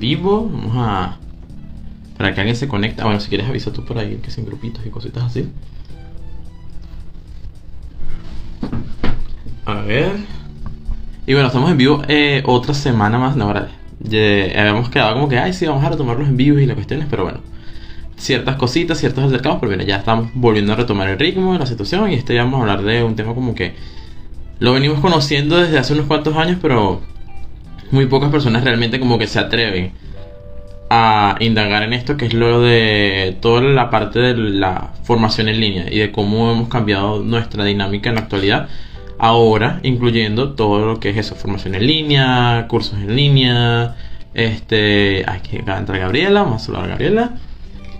vivo. Vamos a. Para que alguien se conecte. Ah, bueno, si quieres avisa tú por ahí que sin grupitos y cositas así. A ver. Y bueno, estamos en vivo eh, otra semana más. No, ahora. habíamos quedado como que, ay, sí, vamos a retomarlos en vivo y las cuestiones, pero bueno. Ciertas cositas, ciertos acercados, pero bueno, ya estamos volviendo a retomar el ritmo la situación y este ya vamos a hablar de un tema como que lo venimos conociendo desde hace unos cuantos años, pero muy pocas personas realmente como que se atreven a indagar en esto, que es lo de toda la parte de la formación en línea y de cómo hemos cambiado nuestra dinámica en la actualidad. Ahora, incluyendo todo lo que es eso, formación en línea, cursos en línea, este, aquí acaba de entrar Gabriela, vamos a saludar a Gabriela.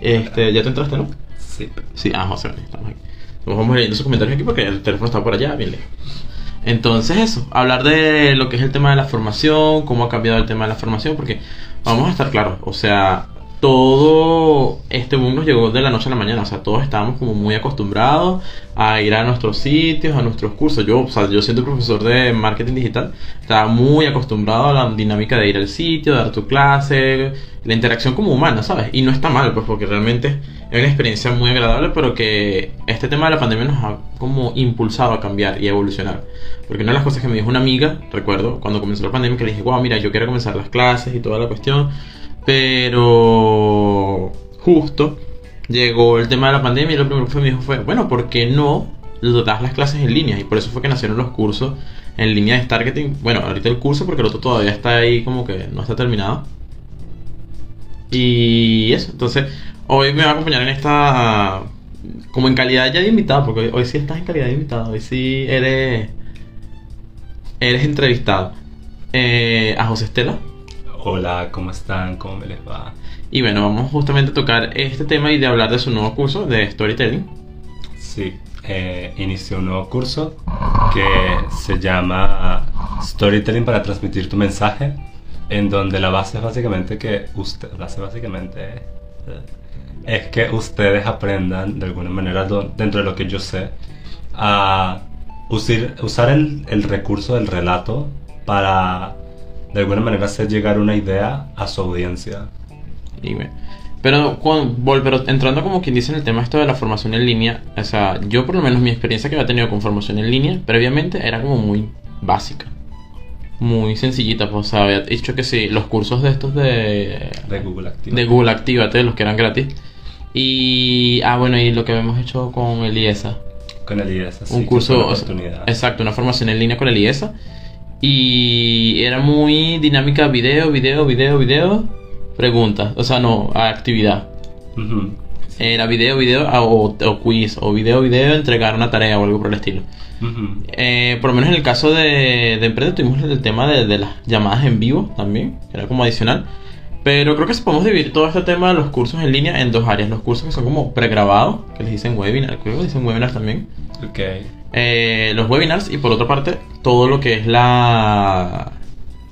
Este, ya te entraste, ¿no? Sí. Sí, ah, José, estamos aquí. Vamos leyendo sus comentarios aquí porque el teléfono está por allá, bien lejos. Entonces eso, hablar de lo que es el tema de la formación, cómo ha cambiado el tema de la formación, porque vamos a estar claros, o sea, todo este boom nos llegó de la noche a la mañana, o sea, todos estábamos como muy acostumbrados a ir a nuestros sitios, a nuestros cursos. Yo, o sea, yo siendo profesor de marketing digital, estaba muy acostumbrado a la dinámica de ir al sitio, dar tu clase, la interacción como humana, ¿sabes? Y no está mal, pues porque realmente es una experiencia muy agradable, pero que este tema de la pandemia nos ha como impulsado a cambiar y a evolucionar. Porque una de las cosas que me dijo una amiga, recuerdo, cuando comenzó la pandemia, que le dije, wow, mira, yo quiero comenzar las clases y toda la cuestión pero justo llegó el tema de la pandemia y lo primero que me dijo fue, bueno, ¿por qué no das las clases en línea? Y por eso fue que nacieron los cursos en línea de targeting. Bueno, ahorita el curso porque el otro todavía está ahí como que no está terminado. Y eso, entonces hoy me va a acompañar en esta como en calidad ya de invitado, porque hoy, sí estás en calidad de invitado, hoy sí eres eres entrevistado. Eh, a José Estela. Hola, ¿cómo están? ¿Cómo me les va? Y bueno, vamos justamente a tocar este tema y de hablar de su nuevo curso de storytelling. Sí, eh, inició un nuevo curso que se llama Storytelling para transmitir tu mensaje, en donde la base es básicamente que usted, base básicamente eh, es que ustedes aprendan de alguna manera dentro de lo que yo sé a usar, usar el, el recurso del relato para de alguna manera hacer llegar una idea a su audiencia. pero, pero entrando como quien dice en el tema esto de la formación en línea, o sea, yo por lo menos mi experiencia que había tenido con formación en línea previamente era como muy básica. Muy sencillita, pues, o sea, había dicho que sí, los cursos de estos de... De Google Activate. De Google Activate, los que eran gratis. Y, ah, bueno, y lo que habíamos hecho con el IESA. Con el IESA, sí. Un curso, exacto, una formación en línea con el IESA. Y era muy dinámica, video, video, video, video, preguntas. O sea, no, actividad. Era video, video, ah, o, quiz, o video, video, entregar una tarea o algo por el estilo. Eh, por lo menos en el caso de, de Emprende tuvimos el tema de, de, las llamadas en vivo también, que era como adicional. Pero creo que podemos dividir todo este tema de los cursos en línea en dos áreas. Los cursos que son como pregrabados, que les dicen webinar, creo que dicen webinars también. Ok. Eh, los webinars y por otra parte todo lo que es la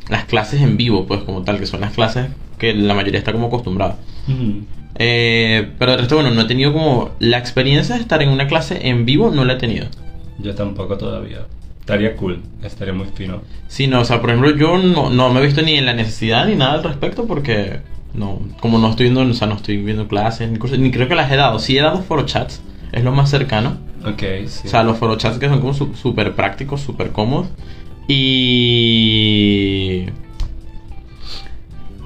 las clases en vivo, pues como tal, que son las clases que la mayoría está como acostumbrada. Eh, pero el resto, bueno, no he tenido como la experiencia de estar en una clase en vivo, no la he tenido. Yo tampoco todavía. Estaría cool, estaría muy fino. Sí, no, o sea, por ejemplo, yo no, no me he visto ni en la necesidad ni nada al respecto porque no, como no estoy viendo, o sea, no estoy viendo clases ni ni creo que las he dado. Sí he dado foro chats, es lo más cercano. Ok, sí. O sea, los foro chats que son como súper prácticos, súper cómodos. Y...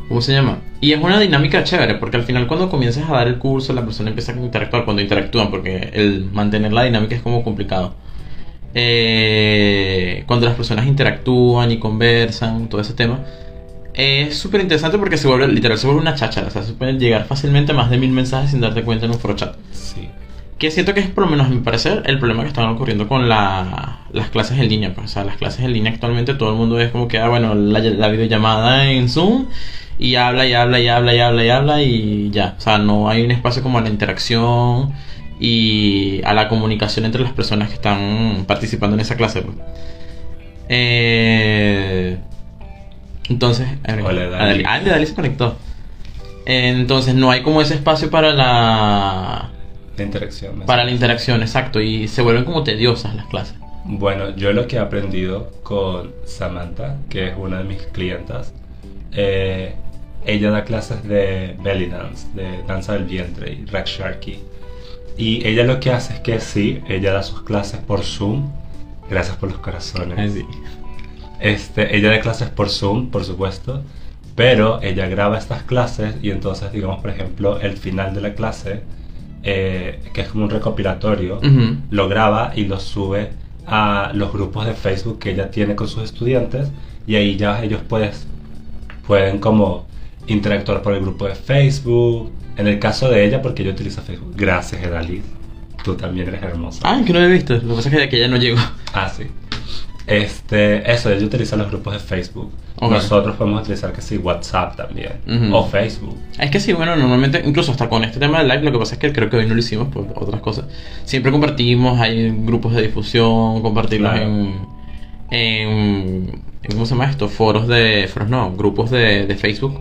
¿Cómo se llama? Y es una dinámica chévere, porque al final cuando comienzas a dar el curso, la persona empieza a interactuar cuando interactúan, porque el mantener la dinámica es como complicado. Eh, cuando las personas interactúan y conversan, todo ese tema, es súper interesante porque se vuelve, literal, se vuelve una cháchara. O sea, se pueden llegar fácilmente a más de mil mensajes sin darte cuenta en un foro chat. Sí. Que siento que es, por lo menos a mi parecer, el problema que están ocurriendo con las clases en línea. Pues, o sea, las clases en línea actualmente todo el mundo es como que, ah, bueno, la, la videollamada en Zoom y habla y habla y habla y habla y habla y ya. O sea, no hay un espacio como la interacción y a la comunicación entre las personas que están participando en esa clase. Pues. Eh, entonces, Hola, Dali. Ah, Dali se conectó. Entonces no hay como ese espacio para la... La interacción. Para la interacción, exacto. Y se vuelven como tediosas las clases. Bueno, yo lo que he aprendido con Samantha, que es una de mis clientas, eh, ella da clases de belly dance, de danza del vientre y Raksharki. Y ella lo que hace es que sí, ella da sus clases por Zoom. Gracias por los corazones. Este, ella da clases por Zoom, por supuesto, pero ella graba estas clases y entonces, digamos, por ejemplo, el final de la clase, eh, que es como un recopilatorio, lo graba y lo sube a los grupos de Facebook que ella tiene con sus estudiantes y ahí ya ellos pues, pueden como interactuar por el grupo de Facebook. En el caso de ella, porque ella utiliza Facebook. Gracias, Edalid. Tú también eres hermosa. Ah, que no lo he visto. Lo que pasa es que de ya no llego. Ah, sí. Este, eso, ella utiliza los grupos de Facebook. Ok. Nosotros podemos utilizar que sí, WhatsApp también. O Facebook. Es que sí, bueno, normalmente, incluso hasta con este tema del live, lo que pasa es que creo que hoy no lo hicimos por otras cosas. Siempre compartimos, hay grupos de difusión, compartirlos Claro. en, en, en- ¿Cómo se llama esto? Foros de. Foros no, grupos de, de Facebook.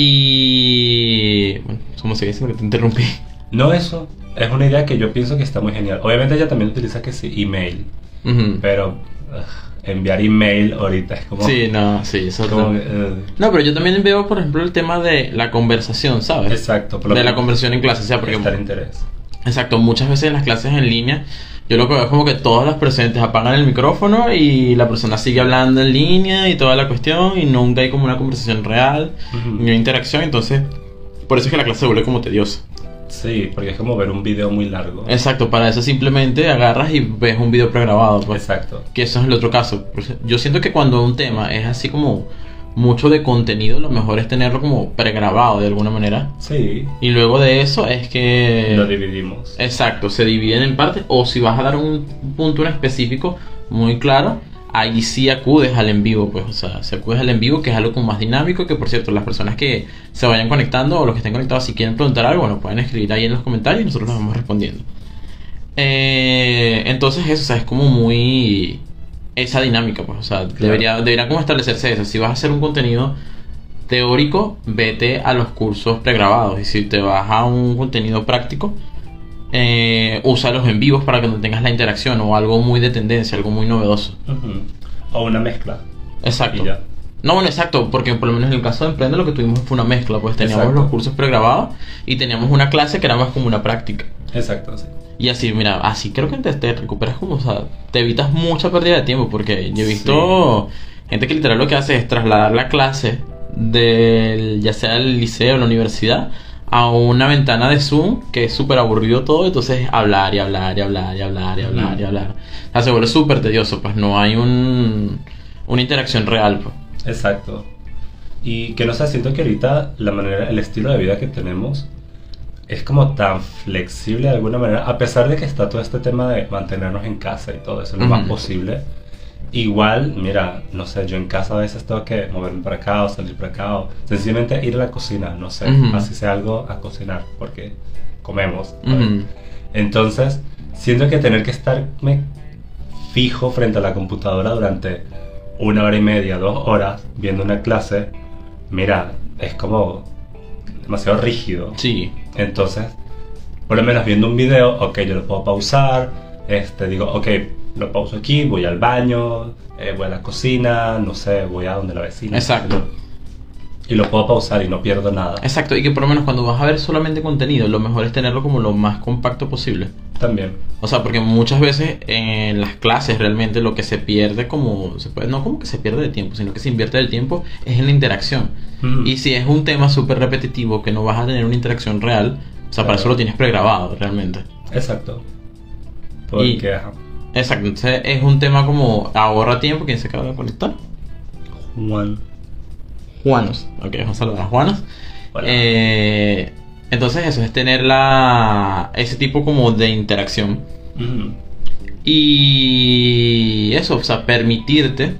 Y. Bueno, ¿cómo se dice? Porque te interrumpí. No eso, es una idea que yo pienso que está muy genial. Obviamente ella también utiliza que sí, email. Pero ugh, enviar email ahorita es como... Sí, no, sí, eso como no. que, ugh. No, pero yo también veo, por ejemplo, el tema de la conversación, ¿sabes? Exacto. De la menos conversión en clase, o sea, porque prestar interés. Exacto, muchas veces en las clases en línea, yo lo que veo es como que todos los presentes apagan el micrófono y la persona sigue hablando en línea y toda la cuestión y nunca hay como una conversación real ni una interacción, entonces por eso es que la clase se vuelve como tediosa. Sí, porque es como ver un video muy largo. Exacto, para eso simplemente agarras y ves un video pregrabado, pues. Exacto. Que eso es el otro caso. Yo siento que cuando un tema es así como mucho de contenido, lo mejor es tenerlo como pregrabado de alguna manera. Sí, Y luego de eso es que... lo dividimos. Exacto, se dividen en partes o si vas a dar un punto en específico muy claro, ahí sí acudes al en vivo, pues, o sea, se acudes al en vivo que es algo como más dinámico, que por cierto, las personas que se vayan conectando o los que estén conectados si quieren preguntar algo, bueno, pueden escribir ahí en los comentarios y nosotros nos vamos respondiendo. Eh, entonces eso, o sea, es como muy esa dinámica, pues, o sea, debería, debería como establecerse eso, si vas a hacer un contenido teórico, vete a los cursos pregrabados y si te vas a un contenido práctico, eh, úsalos en vivos para que no tengas la interacción o algo muy de tendencia, algo muy novedoso. O una mezcla. Exacto. Y ya. No, bueno, exacto, porque por lo menos en el caso de Emprende lo que tuvimos fue una mezcla, pues teníamos Exacto. los cursos pregrabados y teníamos una clase que era más como una práctica. Exacto, sí. Y así, mira, así creo que te, te recuperas como, o sea, te evitas mucha pérdida de tiempo, porque yo he visto gente que literal lo que hace es trasladar la clase del, ya sea el liceo o la universidad, a una ventana de Zoom, que es súper aburrido todo, entonces hablar y hablar y hablar y hablar y hablar y hablar. O sea, se vuelve súper tedioso, pues no hay un, una interacción real, pues. Exacto. Y que no sé, siento que ahorita la manera, el estilo de vida que tenemos es como tan flexible de alguna manera, a pesar de que está todo este tema de mantenernos en casa y todo eso lo más posible. Igual, mira, no sé, yo en casa a veces tengo que moverme para acá o salir para acá o sencillamente ir a la cocina, no sé, Ujú. así sea algo a cocinar, porque comemos. Entonces, siento que tener que estarme fijo frente a la computadora durante una hora y media, dos horas, viendo una clase, mira, es como demasiado rígido. Sí, Entonces, por lo menos viendo un video, ok, yo lo puedo pausar, este, digo, ok, lo pauso aquí, voy al baño, eh, voy a la cocina, no sé, voy a donde la vecina. Exacto. Y lo puedo pausar y no pierdo nada. exacto, y que por lo menos cuando vas a ver solamente contenido, lo mejor es tenerlo como lo más compacto posible. También. O sea, porque muchas veces en las clases realmente lo que se pierde como, se puede, no como que se pierde de tiempo, sino que se invierte el tiempo es en la interacción. Y si es un tema súper repetitivo que no vas a tener una interacción real, o sea, para eso lo tienes pregrabado realmente. Exacto. Porque, Y- ajá, Exacto, entonces es un tema como ahorra tiempo, ¿quién se acaba de conectar? Juan. Juanos. Ok, vamos a saludar a Juanos. Eh, entonces eso es tener la, ese tipo como de interacción. Y eso, o sea, permitirte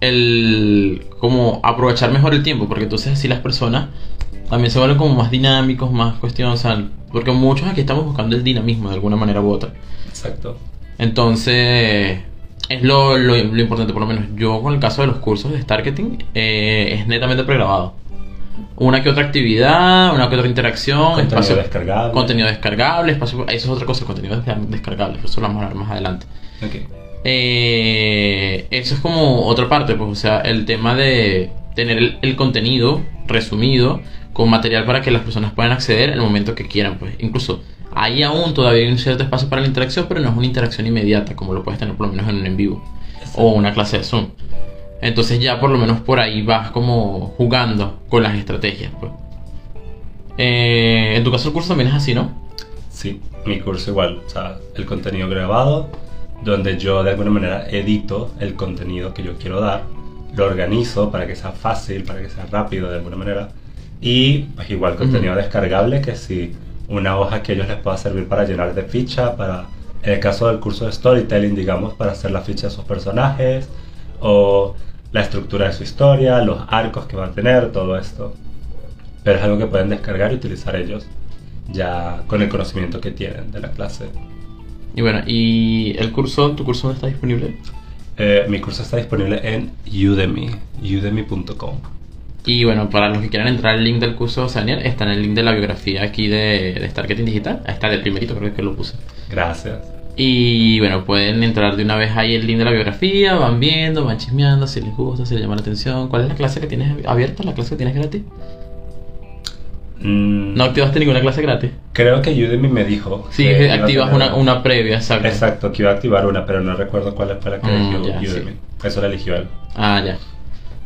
el como aprovechar mejor el tiempo, porque entonces así las personas también se vuelven como más dinámicos, más cuestiones, o sea, porque muchos aquí estamos buscando el dinamismo de alguna manera u otra. Exacto. Entonces, es lo, lo, lo importante, por lo menos yo con el caso de los cursos de Starketing, eh, es netamente pregrabado. Una que otra actividad, una que otra interacción, Contenido espacio- descargable. contenido descargable, espacio, eso es otra cosa, contenido desca- descargable, eso lo vamos a hablar más adelante. Ok. Eh, eso es como otra parte, pues, o sea, el tema de tener el, el contenido resumido con material para que las personas puedan acceder en el momento que quieran. Pues incluso ahí aún todavía hay un cierto espacio para la interacción, pero no es una interacción inmediata como lo puedes tener por lo menos en un en vivo o una clase de Zoom. Entonces ya por lo menos por ahí vas como jugando con las estrategias. Pues. Eh, en tu caso el curso también es así, ¿no? Sí, mi curso igual, o sea, el contenido grabado, donde yo de alguna manera edito el contenido que yo quiero dar, lo organizo para que sea fácil, para que sea rápido de alguna manera, y pues igual contenido descargable que si una hoja que a ellos les pueda servir para llenar de ficha, para, en el caso del curso de storytelling, digamos, para hacer la ficha de sus personajes, o la estructura de su historia, los arcos que van a tener, todo esto. Pero es algo que pueden descargar y utilizar ellos ya con el conocimiento que tienen de la clase. Y bueno, ¿y el curso, tu curso dónde está disponible? Eh, mi curso está disponible en Udemy, udemy.com. Y bueno, para los que quieran entrar, el link del curso Daniel está en el link de la biografía aquí de, de Starketing Digital. Ahí está del primerito, creo que lo puse. Gracias. Y bueno, pueden entrar de una vez ahí el link de la biografía, van viendo, van chismeando, si les gusta, si les llama la atención. ¿Cuál es la clase que tienes abierta, la clase que tienes gratis? Mm, ¿No activaste ninguna clase gratis? Creo que Udemy me dijo. Sí, que activas una, una previa, exacto. Exacto, que iba a activar una, pero no recuerdo cuál fue la que Mm, eligió ya, Udemy. Eso la eligió él. Ah, ya.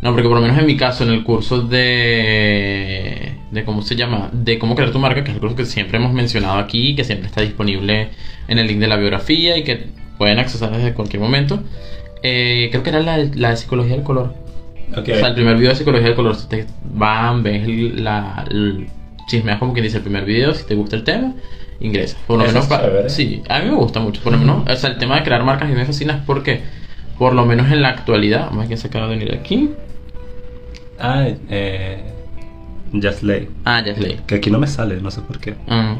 No, porque por lo menos en mi caso, en el curso de. de ¿Cómo se llama? De cómo crear tu marca, que es el curso que siempre hemos mencionado aquí, que siempre está disponible en el link de la biografía y que pueden accesar desde cualquier momento. Eh, creo que era la, la de psicología del color. Ok. O sea, el primer video de psicología del color, si te van, ves la. el- chismeas como quien dice el primer video, si te gusta el tema, ingresa. Por lo Eso menos es pa- chévere. Sí, a mí me gusta mucho. Por lo menos, o sea, el tema de crear marcas mí me fascina porque, por lo menos en la actualidad, vamos a ver quién se acaba de venir aquí. Ah, eh. Just Lay. Ah, Yesley. Que aquí no me sale, no sé por qué. Ah.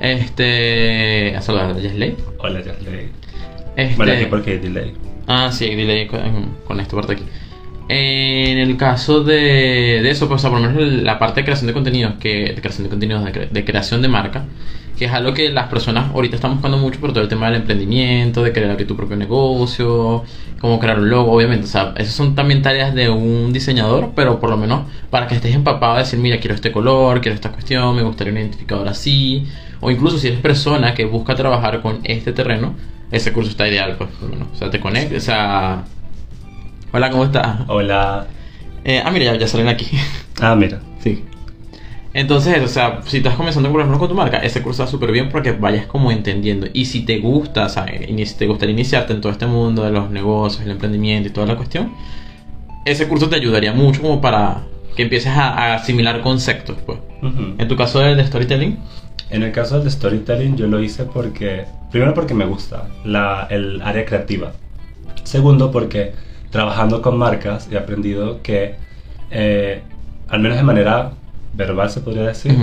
Este. Saludar a Yesley. Hola, Just Lay. Este. Bueno, aquí porque hay delay. Ah, sí, delay con, con esta parte aquí. En el caso de, de eso, pues, por lo menos la parte de creación de contenidos, que, de creación de contenidos, de, cre- creación de marca, que es algo que las personas ahorita están buscando mucho por todo el tema del emprendimiento, de abrir tu propio negocio, cómo crear un logo, obviamente. O sea, esas son también tareas de un diseñador, pero por lo menos para que estés empapado de decir, mira, quiero este color, quiero esta cuestión, me gustaría un identificador así. O incluso si eres persona que busca trabajar con este terreno, ese curso está ideal, pues, por lo menos. O sea, te conecta, o sea... Hola, ¿cómo estás? Hola. Eh, ah, mira, ya, ya salen aquí. Ah, mira. sí. Entonces, o sea, si estás comenzando por ejemplo con tu marca, ese curso está súper bien porque vayas como entendiendo. Y si te gusta, o sea, ini- si te gustaría iniciarte en todo este mundo de los negocios, el emprendimiento y toda la cuestión, ese curso te ayudaría mucho como para que empieces a, a asimilar conceptos, pues. Ujú. En tu caso del de storytelling, En el caso del storytelling yo lo hice porque, primero porque me gusta la, el área creativa. Segundo porque trabajando con marcas he aprendido que, eh, al menos de manera verbal se podría decir,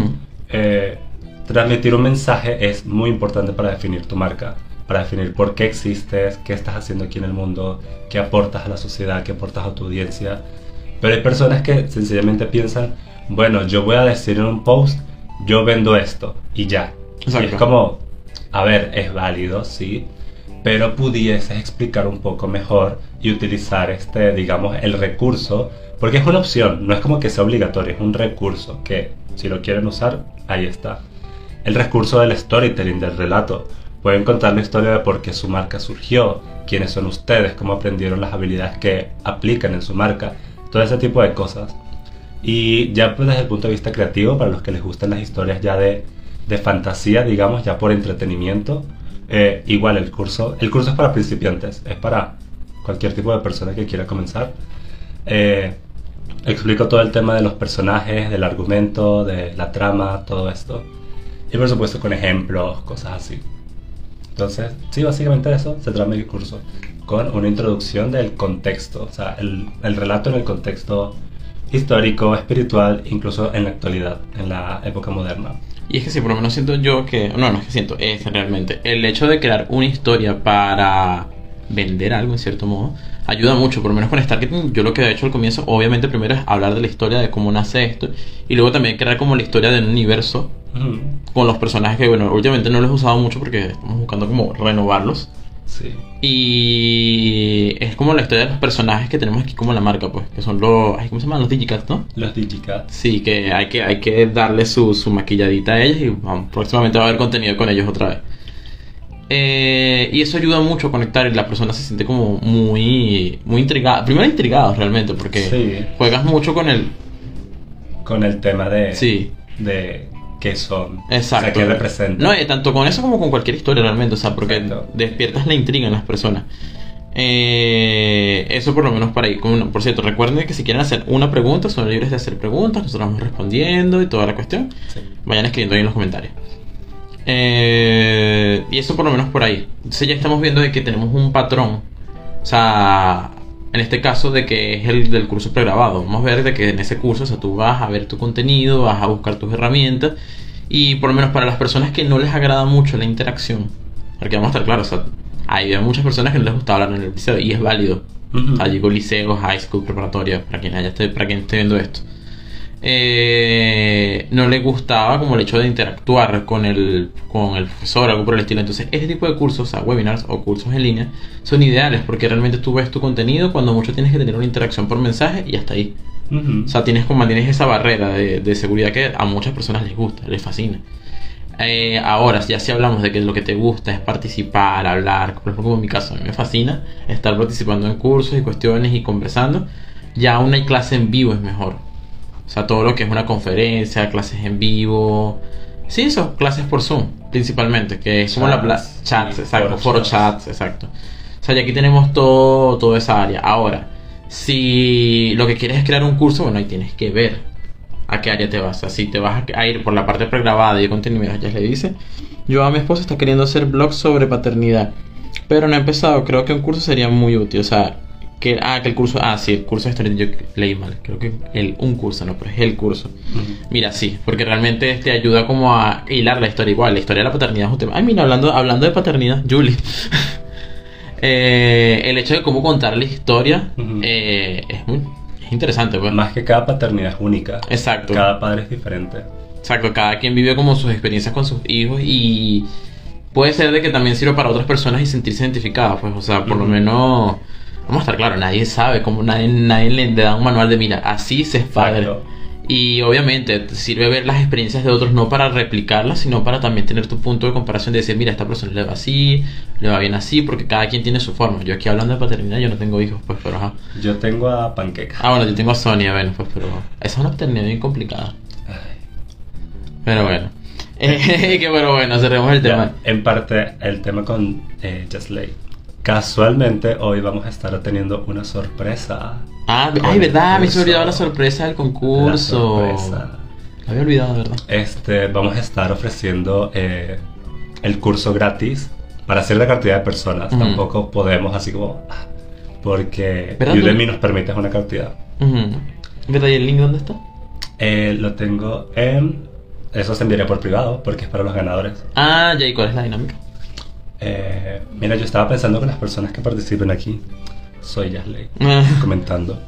eh, transmitir un mensaje es muy importante para definir tu marca, para definir por qué existes, qué estás haciendo aquí en el mundo, qué aportas a la sociedad, qué aportas a tu audiencia. Pero hay personas que sencillamente piensan, bueno, yo voy a decir en un post, yo vendo esto y ya. Y es como, a ver, es válido, sí, pero pudieses explicar un poco mejor y utilizar este, digamos, el recurso, porque es una opción, no es como que sea obligatorio, es un recurso que si lo quieren usar, ahí está. El recurso del storytelling, del relato. Pueden contar la historia de por qué su marca surgió, quiénes son ustedes, cómo aprendieron las habilidades que aplican en su marca, todo ese tipo de cosas. Y ya pues desde el punto de vista creativo, para los que les gustan las historias ya de, de fantasía, digamos, ya por entretenimiento, eh, igual el curso, el curso es para principiantes, es para cualquier tipo de persona que quiera comenzar. Eh, explico todo el tema de los personajes, del argumento, de la trama, todo esto. Y por supuesto con ejemplos, cosas así. Entonces, sí, básicamente eso se trata mi curso, con una introducción del contexto, o sea, el, el relato en el contexto histórico, espiritual, incluso en la actualidad, en la época moderna. Y es que sí, por lo menos siento yo que. No, no es que siento, es realmente. El hecho de crear una historia para vender algo en cierto modo ayuda mucho. Por lo menos con Starketing, yo lo que he hecho al comienzo, obviamente, primero es hablar de la historia de cómo nace esto. Y luego también crear como la historia del universo con los personajes que, bueno, últimamente no los he usado mucho porque estamos buscando como renovarlos. Sí. Y es como la historia de los personajes que tenemos aquí como la marca, pues, que son los, ay, ¿cómo se llaman? Los Digicats, ¿no? Los Digicats. Sí, que hay que, hay que darle su, su maquilladita a ellos y vamos, próximamente va a haber contenido con ellos otra vez. Eh, y eso ayuda mucho a conectar y la persona se siente como muy, muy intrigada. Primero intrigado realmente, porque Sí. juegas mucho con el... Con el tema de. Sí. De qué son. Exacto. O sea, qué representan. No, eh, tanto con eso como con cualquier historia realmente, o sea, porque Exacto. despiertas la intriga en las personas. Eh, eso por lo menos para ahí. Como- por cierto, recuerden que si quieren hacer una pregunta, son libres de hacer preguntas, nosotros vamos respondiendo y toda la cuestión. Sí. Vayan escribiendo ahí en los comentarios. Eh, y eso por lo menos por ahí. Entonces ya estamos viendo de que tenemos un patrón. O sea, en este caso de que es el del curso pregrabado. Vamos a ver de que en ese curso, o sea, tú vas a ver tu contenido, vas a buscar tus herramientas. Y por lo menos para las personas que no les agrada mucho la interacción. Porque vamos a estar claros, o sea, hay muchas personas que no les gusta hablar en el liceo y es válido. Ujú. O sea, digo liceo, high school, preparatoria, para quien, haya para quien esté viendo esto. Eh, no le gustaba como el hecho de interactuar con el, con el profesor, algo por el estilo. Entonces, este tipo de cursos, o sea, webinars o cursos en línea, son ideales porque realmente tú ves tu contenido cuando mucho tienes que tener una interacción por mensaje y hasta ahí. O sea, tienes como mantienes esa barrera de, de seguridad que a muchas personas les gusta, les fascina. Eh, ahora, ya si hablamos de que lo que te gusta es participar, hablar, por ejemplo, como en mi caso, a mí me fascina estar participando en cursos y cuestiones y conversando, ya una clase en vivo es mejor. O sea, todo lo que es una conferencia, clases en vivo. Sí, eso, clases por Zoom, principalmente, que es como la Chats, exacto, foro chats. exacto. O sea, ya aquí tenemos todo, toda esa área. Ahora, si lo que quieres es crear un curso, bueno, ahí tienes que ver a qué área te vas. O si te vas a- ir por la parte pregrabada y de contenido, ya le dice. Yo a mi esposa está queriendo hacer blogs sobre paternidad, pero no he empezado. Creo que un curso sería muy útil. O sea, que, ah, que el curso, ah, sí, el curso de historia, yo leí mal. Creo que el, un curso, no, pero es el curso. Ujú. Mira, sí, porque realmente te ayuda como a hilar la historia igual. La historia de la paternidad es un tema. Ay, mira, hablando, hablando de paternidad, Julie. Eh, el hecho de cómo contar la historia Ujú. eh, es muy es interesante, pues. Más que cada paternidad es única. Exacto. Cada padre es diferente. Exacto, cada quien vive como sus experiencias con sus hijos y puede ser de que también sirva para otras personas y sentirse identificada, pues, o sea, por lo Ujú. menos, vamos a estar claros, nadie sabe, como nadie, nadie le da un manual de, mira, así se es padre. Exacto. Y obviamente te sirve ver las experiencias de otros no para replicarlas, sino para también tener tu punto de comparación de decir, mira, esta persona le va así, le va bien así, porque cada quien tiene su forma. Yo aquí hablando de paternidad, yo no tengo hijos, pues, pero ajá. Yo tengo a Panqueca. Ah, bueno, yo tengo a Sonia, bueno, pues, pero esa es una paternidad bien complicada. Pero bueno. Que bueno, bueno, cerremos el tema. Ya, en parte, el tema con eh, Jasley. Casualmente, hoy vamos a estar teniendo una sorpresa. Ah, ay, verdad, me se olvidaba la sorpresa del concurso. La sorpresa. La había olvidado, verdad. Este, vamos a estar ofreciendo eh, el curso gratis para cierta cantidad de personas. Tampoco podemos así como... ah, Porque. Udemy nos permite una cantidad. ¿Verdad? ¿Y el link dónde está? Eh, lo tengo en... Eso se enviaría por privado porque es para los ganadores. Ah, ya, ¿y cuál es la dinámica? Eh, mira, yo estaba pensando que las personas que participen aquí, soy Yasley, Ah. comentando.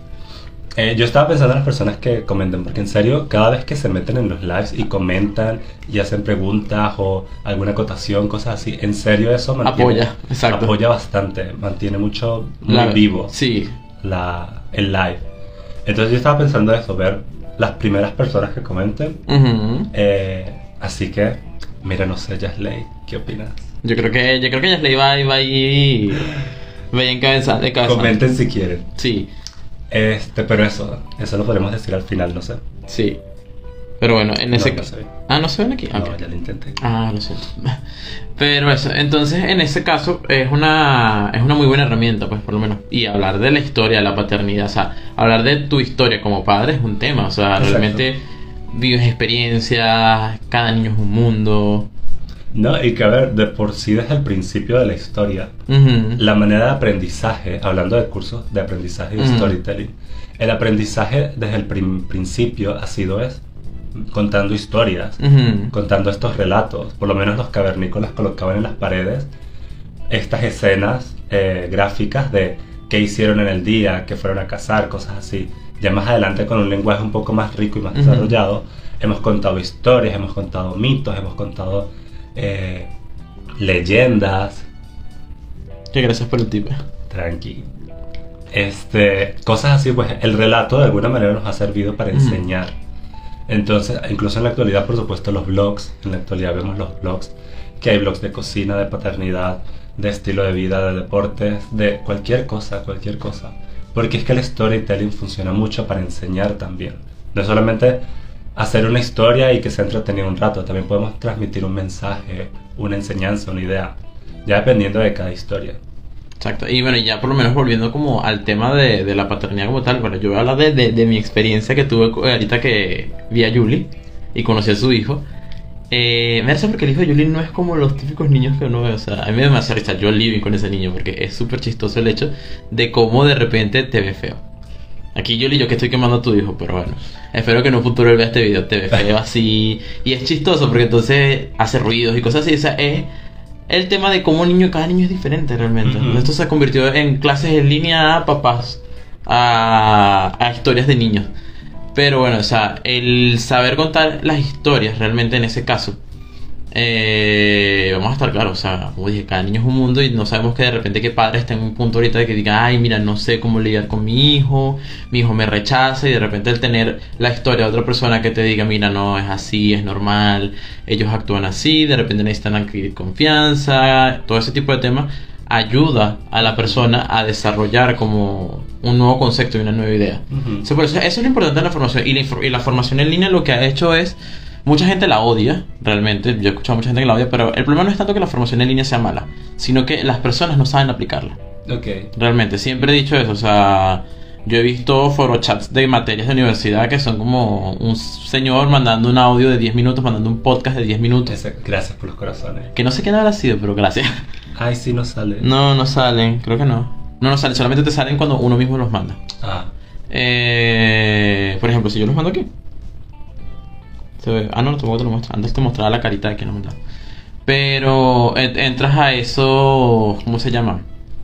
Eh, yo estaba pensando en las personas que comenten, porque en serio, cada vez que se meten en los lives y comentan y hacen preguntas o alguna acotación, cosas así, en serio eso mantiene, Apoya, exacto. apoya bastante, mantiene mucho, muy La- vivo Sí. la, el live. Entonces yo estaba pensando eso, ver las primeras personas que comenten. Ujú. Eh, así que, mira, no sé, Yasley, ¿qué opinas? Yo creo que, yo creo que Yasley va, va ahí. Va ahí encabezando. encabezando. Comenten si quieren. Sí, Este, pero eso, eso lo podemos decir al final, no sé. sí. Pero bueno, en ese no caso. Ah, no se ven aquí. No, ya lo intenté. Ah, lo siento. Pero eso, entonces en ese caso es una, es una muy buena herramienta, pues por lo menos. Y hablar de la historia, de la paternidad, o sea, hablar de tu historia como padre es un tema, o sea, Exacto. realmente vives experiencias, cada niño es un mundo. No, y que a ver, de por sí desde el principio de la historia, la manera de aprendizaje, hablando de cursos de aprendizaje y de Ujú. storytelling, el aprendizaje desde el principio ha sido es contando historias, contando estos relatos. Por lo menos los cavernícolas colocaban en las paredes estas escenas eh, gráficas de qué hicieron en el día, qué fueron a cazar, cosas así. Ya más adelante con un lenguaje un poco más rico y más desarrollado, hemos contado historias, hemos contado mitos, hemos contado eh, leyendas. Que gracias por el tip. Tranqui. Este, cosas así, pues el relato de alguna manera nos ha servido para enseñar. Entonces, incluso en la actualidad, por supuesto, los blogs, en la actualidad vemos los blogs, que hay blogs de cocina, de paternidad, de estilo de vida, de deportes, de cualquier cosa, cualquier cosa. Porque es que el storytelling funciona mucho para enseñar también. No solamente hacer una historia y que sea entretenido un rato, también podemos transmitir un mensaje, una enseñanza, una idea, ya dependiendo de cada historia. Exacto. Y bueno, ya por lo menos volviendo como al tema de, la paternidad como tal, bueno, yo voy a hablar de, mi experiencia que tuve ahorita que vi a Julie y conocí a su hijo. Eh, me hace porque el hijo de Julie no es como los típicos niños que uno ve, o sea, a mí me demasiada risa yo living con ese niño porque es súper chistoso el hecho de cómo de repente te ve feo. Aquí Julie, yo que estoy quemando a tu hijo, pero bueno, espero que en un futuro él vea este video, te ve feo así, y es chistoso porque entonces hace ruidos y cosas así, o sea, es el tema de cómo niño, cada niño es diferente realmente. Esto se convirtió en clases en línea a papás, a, a historias de niños. Pero bueno, o sea, el saber contar las historias realmente en ese caso. Eh, vamos a estar claros, o sea, como dije, cada niño es un mundo y no sabemos que de repente que padre está en un punto ahorita de que diga, ay, mira, no sé cómo lidiar con mi hijo, mi hijo me rechaza y de repente el tener la historia de otra persona que te diga, mira, no, es así, es normal, ellos actúan así, de repente necesitan adquirir confianza, todo ese tipo de temas ayuda a la persona a desarrollar como un nuevo concepto y una nueva idea. Ujú. O sea, por eso, eso es lo importante de la formación. Y la, infor- y la formación en línea lo que ha hecho es. Mucha gente la odia, realmente. Yo he escuchado a mucha gente que la odia, pero el problema no es tanto que la formación en línea sea mala, sino que las personas no saben aplicarla. Ok. Realmente, siempre he dicho eso. O sea, yo he visto forochats de materias de universidad que son como un señor mandando un audio de 10 minutos, mandando un podcast de 10 minutos. Gracias por los corazones. Que no sé quién habrá sido, pero gracias. Ay, sí, no sale. No, no salen, creo que no. No, no salen, solamente te salen cuando uno mismo los manda. Ah, Eh, por ejemplo, si yo los mando aquí. Ah, no, no, tampoco te lo muestro. Antes te mostraba la carita de quien lo mandaba. Pero en- entras a esos. ¿Cómo se llama?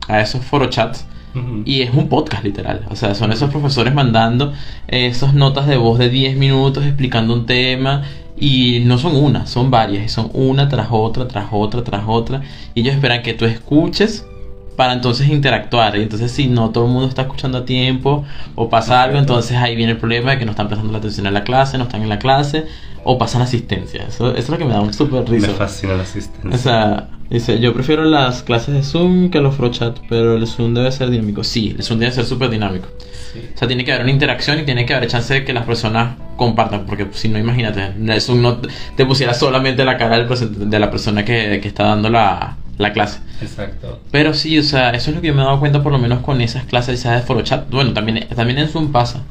A esos forochats. ujú. Y es un podcast literal. O sea, son esos profesores mandando esas notas de voz de 10 minutos explicando un tema. Y no son una, son varias. Y son una tras otra, tras otra, tras otra. Y ellos esperan que tú escuches para entonces interactuar. Y entonces si no todo el mundo está escuchando a tiempo o pasa algo, entonces ahí viene el problema de que no están prestando la atención a la clase, no están en la clase o pasan asistencia. Eso, eso es lo que me da un súper Me risa. fascina la asistencia. O sea, dice, yo prefiero las clases de Zoom que los Frochat, pero el Zoom debe ser dinámico. Sí, el Zoom debe ser súper dinámico. Sí. O sea, tiene que haber una interacción y tiene que haber chance de que las personas compartan, porque si no, imagínate, el Zoom no te pusiera solamente la cara de la persona que, que está dando la, la clase. Exacto. Pero sí, o sea, eso es lo que yo me he dado cuenta por lo menos con esas clases esas de Forochat. Bueno, también, también en Zoom pasa.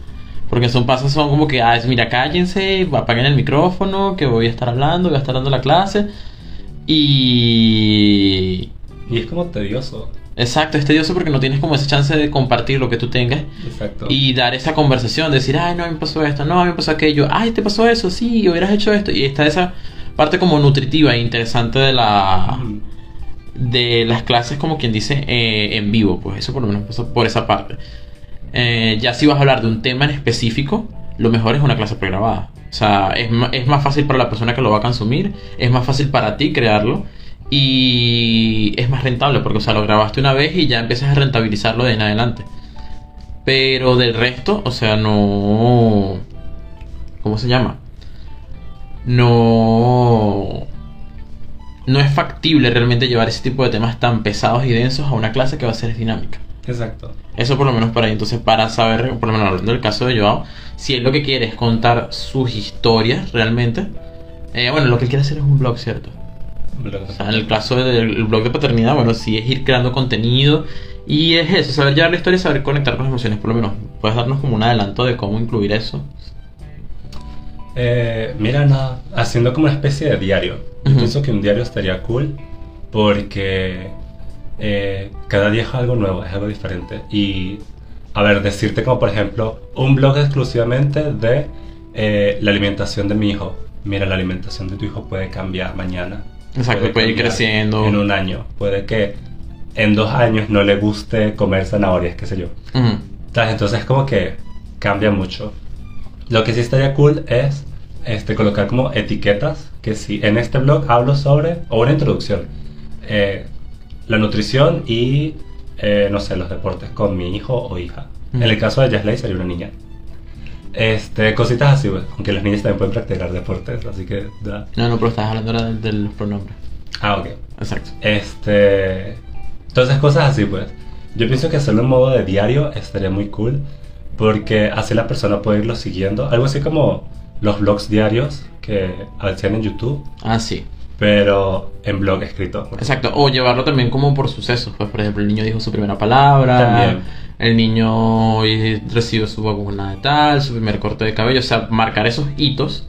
Porque en Zoom pasa son como que, ah, es, mira, cállense, apaguen el micrófono, que voy a estar hablando, voy a estar dando la clase. Y... Y es como tedioso. Exacto, es tedioso porque no tienes como esa chance de compartir lo que tú tengas Exacto. y dar esa conversación, decir, ay, no, a mí me pasó esto, no, a mí me pasó aquello, ay, te pasó eso, sí, hubieras hecho esto. Y está esa parte como nutritiva e interesante de la. De las clases, como quien dice, eh, en vivo, pues eso por lo menos por esa parte. Eh, ya si vas a hablar de un tema en específico, lo mejor es una clase pregrabada. O sea, es, es más fácil para la persona que lo va a consumir, es más fácil para ti crearlo y es más rentable porque, o sea, lo grabaste una vez y ya empiezas a rentabilizarlo de en adelante. Pero del resto, o sea, no... ¿Cómo se llama? No... No es factible realmente llevar ese tipo de temas tan pesados y densos a una clase que va a ser dinámica. Exacto. Eso por lo menos para ahí. Entonces, para saber, por lo menos hablando del caso de Joao, si él lo que quiere es contar sus historias realmente. eh, bueno, lo que él quiere hacer es un blog, ¿cierto? O sea, en el caso del blog de paternidad, bueno, sí es ir creando contenido. Y es eso, saber llevar la historia y saber conectar con las emociones. Por lo menos, puedes darnos como un adelanto de cómo incluir eso. Eh, mira, nada, haciendo como una especie de diario. Yo Ujú. pienso que un diario estaría cool porque eh, cada día es algo nuevo, es algo diferente. Y, a ver, decirte como por ejemplo, un blog exclusivamente de eh, la alimentación de mi hijo. Mira, la alimentación de tu hijo puede cambiar mañana. Exacto, puede ir cambiar creciendo. En un año. Puede que en dos años no le guste comer zanahorias, qué sé yo. Ujú. ¿Sabes? Entonces como que cambia mucho. Lo que sí estaría cool es este, colocar como etiquetas, que si en este blog hablo sobre, o una introducción, eh, la nutrición y, eh, no sé, los deportes con mi hijo o hija. Ujú. En el caso de Yasley sería una niña. Este, cositas así, pues, aunque las niñas también pueden practicar deportes, así que... da. No, no, pero estás hablando ahora de, de los pronombres. Ah, ok. Exacto. Este. Entonces, cosas así, pues. Yo pienso que hacerlo en modo de diario estaría muy cool. Porque así la persona puede irlo siguiendo. Algo así como los vlogs diarios que hacían en YouTube, Ah, sí. pero en blog escrito. Exacto. O llevarlo también como por sucesos. Pues, por ejemplo, el niño dijo su primera palabra. También. El niño recibió su vacuna de tal, su primer corte de cabello. O sea, marcar esos hitos.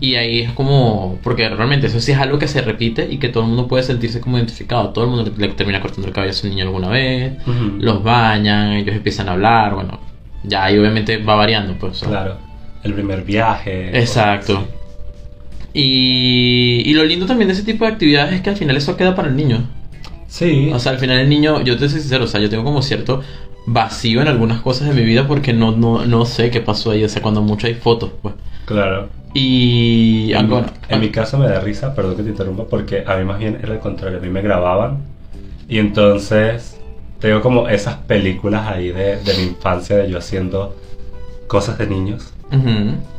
Y ahí es como, porque realmente eso sí es algo que se repite y que todo el mundo puede sentirse como identificado. Todo el mundo le, termina cortando el cabello a su niño alguna vez, los bañan, ellos empiezan a hablar, bueno, ya ahí obviamente va variando, pues. Claro. El primer viaje. Exacto. Y, y lo lindo también de ese tipo de actividades es que al final eso queda para el niño. Sí. O sea, al final el niño, yo te soy sincero, o sea, yo tengo como cierto vacío en algunas cosas de mi vida porque no, no, no sé qué pasó ahí, o sea, cuando mucho hay fotos, pues. claro. Y... En, aunque, bueno, en mi caso me da risa, perdón que te interrumpa, porque a mí más bien era el contrario, a mí me grababan y entonces tengo como esas películas ahí de, de mi infancia, de yo haciendo cosas de niños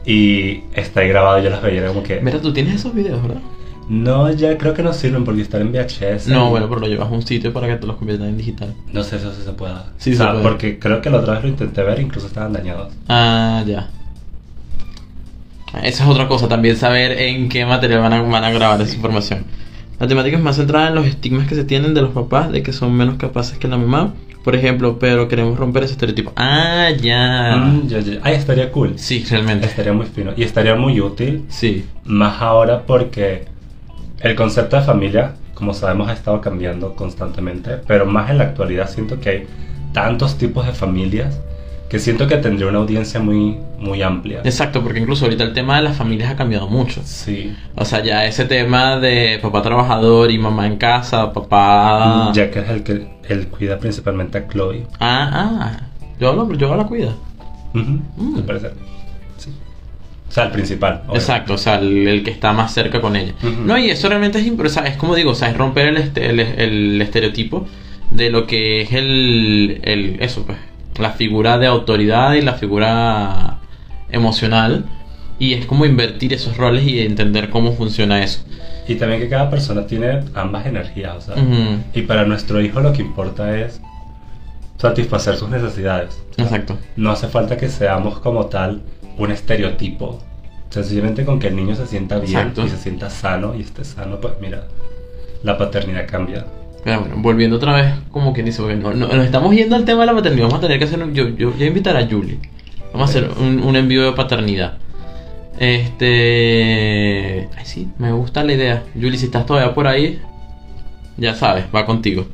y está ahí grabado y yo las veía como que... Mira, tú tienes esos videos, ¿verdad? No, ya creo que no sirven porque están en VHS. No, bueno, pero lo llevas a un sitio para que te los conviertan en digital. No sé si eso sí se pueda. Sí o se sea, puede. porque creo que la otra vez lo intenté ver, incluso estaban dañados. Ah, ya. Esa es otra cosa, también saber en qué material van a, van a grabar esa información. La temática es más centrada en los estigmas que se tienen de los papás de que son menos capaces que la mamá. Por ejemplo, pero queremos romper ese estereotipo. Ah, ya. Mm, ya, ya. Ay, estaría cool. Sí, realmente. Estaría muy fino. Y estaría muy útil Sí. Más ahora porque el concepto de familia, como sabemos, ha estado cambiando constantemente, pero más en la actualidad siento que hay tantos tipos de familias que siento que tendría una audiencia muy, muy amplia. Exacto, porque incluso ahorita el tema de las familias ha cambiado mucho. Sí. O sea, ya ese tema de papá trabajador y mamá en casa, papá... Ya que es el que él cuida principalmente a Chloe. Ah, ah. Yo hablo, yo la cuida. Ujú, Mm. Al parecer. Sí. O sea, el principal. obviamente. Exacto, o sea, el, el que está más cerca con ella. No, y eso realmente es, imp- o sea, es como digo, o sea, es romper el, este- el, el estereotipo de lo que es el, el, eso, pues, la figura de autoridad y la figura emocional. Y es como invertir esos roles y entender cómo funciona eso. Y también que cada persona tiene ambas energías, o sea. Ujú. Y para nuestro hijo lo que importa es satisfacer sus necesidades. Exacto. No hace falta que seamos como tal un estereotipo. Sencillamente con que el niño se sienta bien Exacto. y se sienta sano y esté sano, pues mira, la paternidad cambia. Pero bueno, volviendo otra vez, como quien dice, porque no, no- nos estamos yendo al tema de la maternidad. Vamos a tener que hacer. un- Yo, yo voy a invitar a Julie. Vamos a hacer un, un envío de paternidad. Este. Ay, sí, me gusta la idea. Julie, si estás todavía por ahí, ya sabes, va contigo.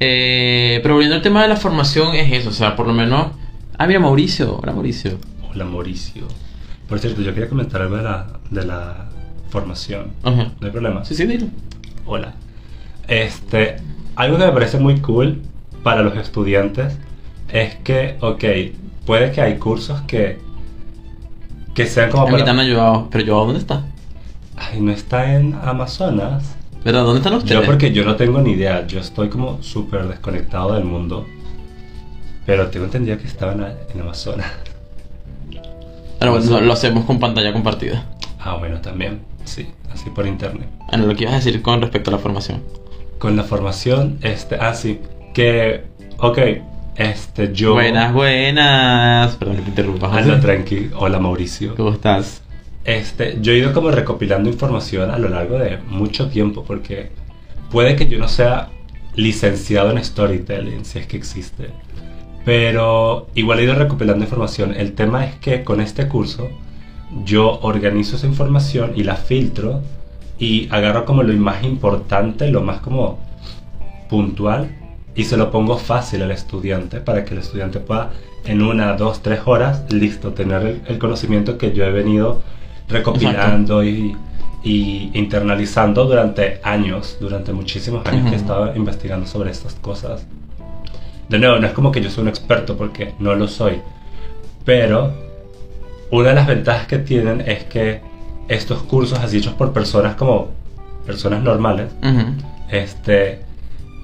Eh, pero volviendo al tema de la formación, es eso, o sea, por lo menos. Ah, mira, Mauricio. Hola, Mauricio. Hola Mauricio. Por cierto, yo quería comentar algo de la, de la formación. Ajá. No hay problema. Sí, sí, dilo. Hola. Este, algo que me parece muy cool para los estudiantes es que, ok, puede que hay cursos que, que sean como A mí para... también Joao. Pero Joao, ¿dónde está? Ay, no está en Amazonas. ¿Verdad? ¿Dónde están ustedes? Yo porque yo no tengo ni idea, yo estoy como súper desconectado del mundo. Pero tengo entendido que estaban en Amazonas. Pero bueno, lo, lo hacemos con pantalla compartida. Ah, bueno, también, sí, así por internet. Ah, no, lo que ibas a decir con respecto a la formación. Con la formación, este, ah, sí, que, ok, este, yo... Buenas, buenas. Perdón que te interrumpa. Anda tranqui, hola Mauricio. ¿Cómo estás? Este, yo he ido como recopilando información a lo largo de mucho tiempo porque puede que yo no sea licenciado en storytelling, si es que existe. Pero igual he ido recopilando información. El tema es que con este curso yo organizo esa información y la filtro y agarro como lo más importante, lo más como puntual y se lo pongo fácil al estudiante para que el estudiante pueda en una, dos, tres horas, listo, tener el, el conocimiento que yo he venido recopilando y, y internalizando durante años, durante muchísimos años que he estado investigando sobre estas cosas. De nuevo, no es como que yo soy un experto porque no lo soy, pero una de las ventajas que tienen es que estos cursos así hechos por personas como personas normales, este,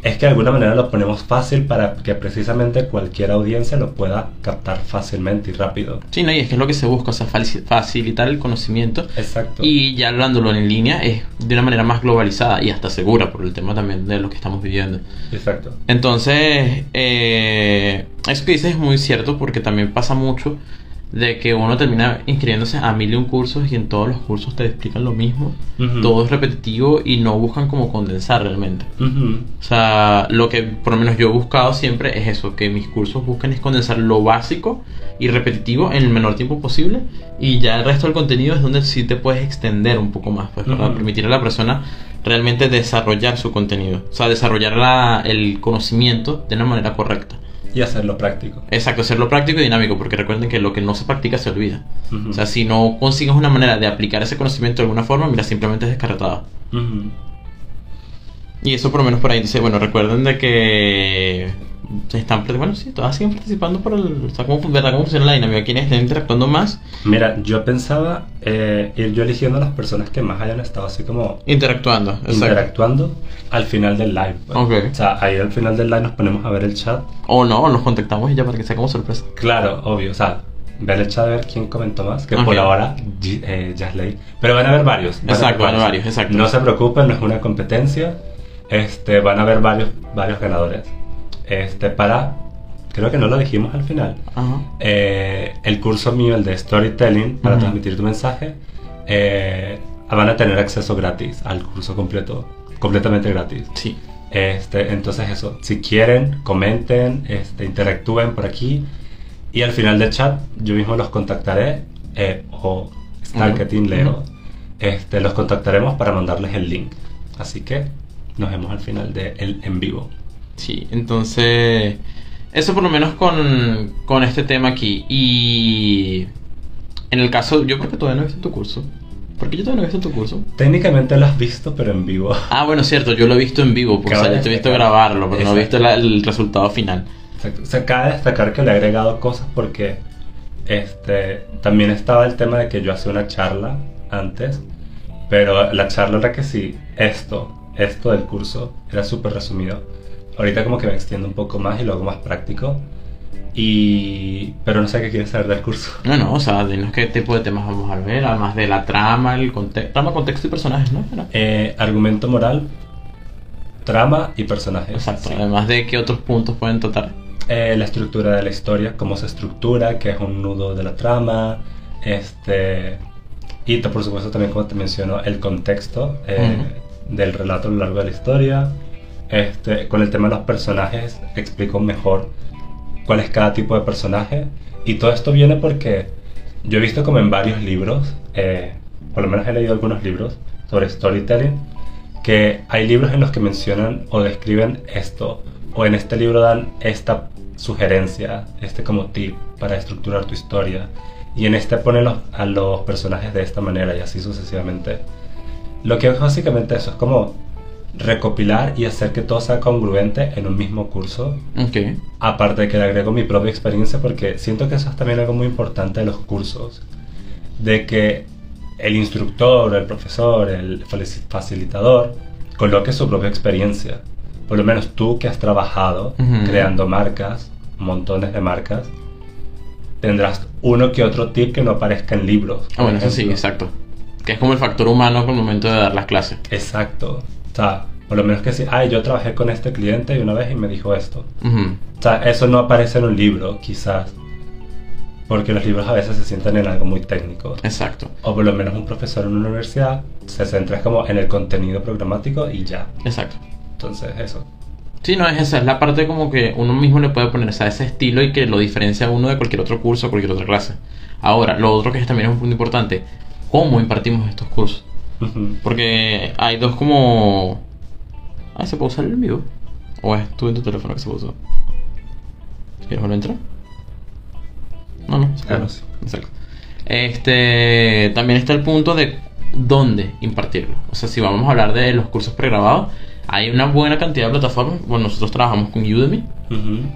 es que de alguna manera lo ponemos fácil para que precisamente cualquier audiencia lo pueda captar fácilmente y rápido. Sí, no, y es que es lo que se busca, o sea, faci- facilitar el conocimiento Exacto. y ya hablándolo en línea es de una manera más globalizada y hasta segura por el tema también de lo que estamos viviendo. Exacto. Entonces, eh, eso que dices es muy cierto porque también pasa mucho de que uno termina inscribiéndose a mil y un cursos y en todos los cursos te explican lo mismo, todo es repetitivo y no buscan como condensar realmente. O sea, lo que por lo menos yo he buscado siempre es eso, que mis cursos busquen es condensar lo básico y repetitivo en el menor tiempo posible y ya el resto del contenido es donde sí te puedes extender un poco más, pues para permitir a la persona realmente desarrollar su contenido, o sea, desarrollar la- el conocimiento de una manera correcta. Y hacerlo práctico. Exacto, hacerlo práctico y dinámico, porque recuerden que lo que no se practica se olvida. O sea, si no consigues una manera de aplicar ese conocimiento de alguna forma, mira, simplemente es descartada. Y eso por lo menos por ahí dice, bueno, recuerden de que están, bueno, sí, todas siguen participando por el, o sea, cómo, ¿verdad? cómo funciona la dinámica, quienes estén interactuando más, Mira, yo pensaba eh, ir yo eligiendo a las personas que más hayan estado así como interactuando. Exacto. interactuando al final del live. pues. Ok. O sea, ahí al final del live nos ponemos a ver el chat. O no, o nos contactamos y ya para que sea como sorpresa. Claro, obvio. O sea, ver el chat a ver quién comentó más. Que Ok. por ahora, eh, Jasley. Pero van a haber varios. van a Exacto, haber van a varios, exacto. No se preocupen, no es una competencia. Este, van a haber varios, varios ganadores. Este, para. Creo que no lo dijimos al final. Ajá. Eh, el curso mío, el de storytelling, para transmitir tu mensaje, eh, van a tener acceso gratis al curso completo, completamente gratis. Sí. Este, entonces eso, si quieren, comenten, este, interactúen por aquí y al final del chat yo mismo los contactaré eh, o Starketing Ujú. Leo, Ujú. este, los contactaremos para mandarles el link. Así que nos vemos al final del en vivo. Sí, entonces, eso por lo menos con, con este tema aquí. Y en el caso, yo creo que todavía no he visto tu curso. ¿Por qué yo todavía no he visto tu curso? Técnicamente lo has visto, pero en vivo. Ah, bueno, cierto, yo lo he visto en vivo, porque o sea, Cabe yo te he visto grabarlo, pero no he visto la- el resultado final. Exacto. Se acaba de destacar que le he agregado cosas porque este, también estaba el tema de que yo hacía una charla antes, pero la charla era que sí, esto, esto del curso era súper resumido. Ahorita como que me extiendo un poco más y lo hago más práctico. Y... Pero no sé qué quieres saber del curso. No, no, o sea, dinos qué tipo de temas vamos a ver, además de la trama, el contexto, trama, contexto y personajes, ¿no? Eh, argumento moral, trama y personajes. Exacto, Sí. además de qué otros puntos pueden tratar. Eh, la estructura de la historia, cómo se estructura, qué es un nudo de la trama, este y por supuesto también como te menciono el contexto eh, del relato a lo largo de la historia. Este, con el tema de los personajes explico mejor cuál es cada tipo de personaje. Y todo esto viene porque yo he visto como en varios libros, eh, por lo menos he leído algunos libros sobre storytelling, que hay libros en los que mencionan o describen esto, o en este libro dan esta sugerencia, este como tip para estructurar tu historia, y en este ponen a los personajes de esta manera y así sucesivamente. Lo que es básicamente eso, es como recopilar y hacer que todo sea congruente en un mismo curso, Ok. aparte de que le agrego mi propia experiencia porque siento que eso es también algo muy importante de los cursos, de que el instructor, el profesor, el facilitador coloque su propia experiencia. Por lo menos tú que has trabajado creando marcas, montones de marcas, tendrás uno que otro tip que no aparezca en libros. Ah, bueno, eso sí, exacto. Que es como el factor humano el momento de dar las clases. Exacto. O sea, por lo menos que sí, ay, yo trabajé con este cliente y una vez y me dijo esto. Ujú. O sea, eso no aparece en un libro, quizás. Porque los libros a veces se sientan en algo muy técnico. Exacto, O por lo menos un profesor en una universidad se centra como en el contenido programático y ya. exacto. Entonces, eso. Sí, no, es esa, es la parte como que uno mismo le puede poner ese estilo y que lo diferencia a uno de cualquier otro curso o cualquier otra clase. Ahora, lo otro que es también es un punto importante, ¿cómo impartimos estos cursos? Porque hay dos como... Ah, ¿se puede usar el vivo? ¿O es tú en tu teléfono que se puede usar? ¿Quieres volver a entrar? No, no, se Ah, sí. Exacto. Este, también está el punto de dónde impartirlo. O sea, si vamos a hablar de los cursos pregrabados, hay una buena cantidad de plataformas. Bueno, nosotros trabajamos con Udemy.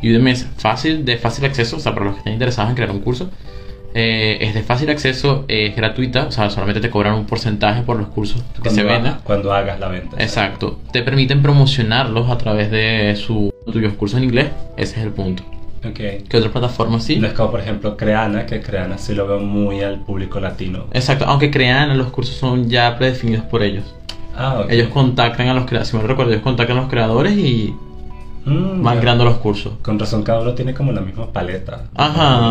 Udemy es fácil, de fácil acceso, o sea, para los que estén interesados en crear un curso. Eh, es de fácil acceso, es gratuita, o sea, solamente te cobran un porcentaje por los cursos que Cuando se vendan. Cuando hagas la venta. Exacto. Te permiten promocionarlos a través de sus tuyos cursos en inglés. Ese es el punto. Ok. ¿Qué otra plataforma sí? No es como, por ejemplo, Creana, que Creana sí lo veo muy al público latino. Exacto, aunque crean, los cursos son ya predefinidos por ellos. Ah, ok. Ellos contactan a los creadores, si me recuerdo, ellos contactan a los creadores y Mm, van creando los cursos. Con razón, cada uno tiene como la misma paleta. Ajá.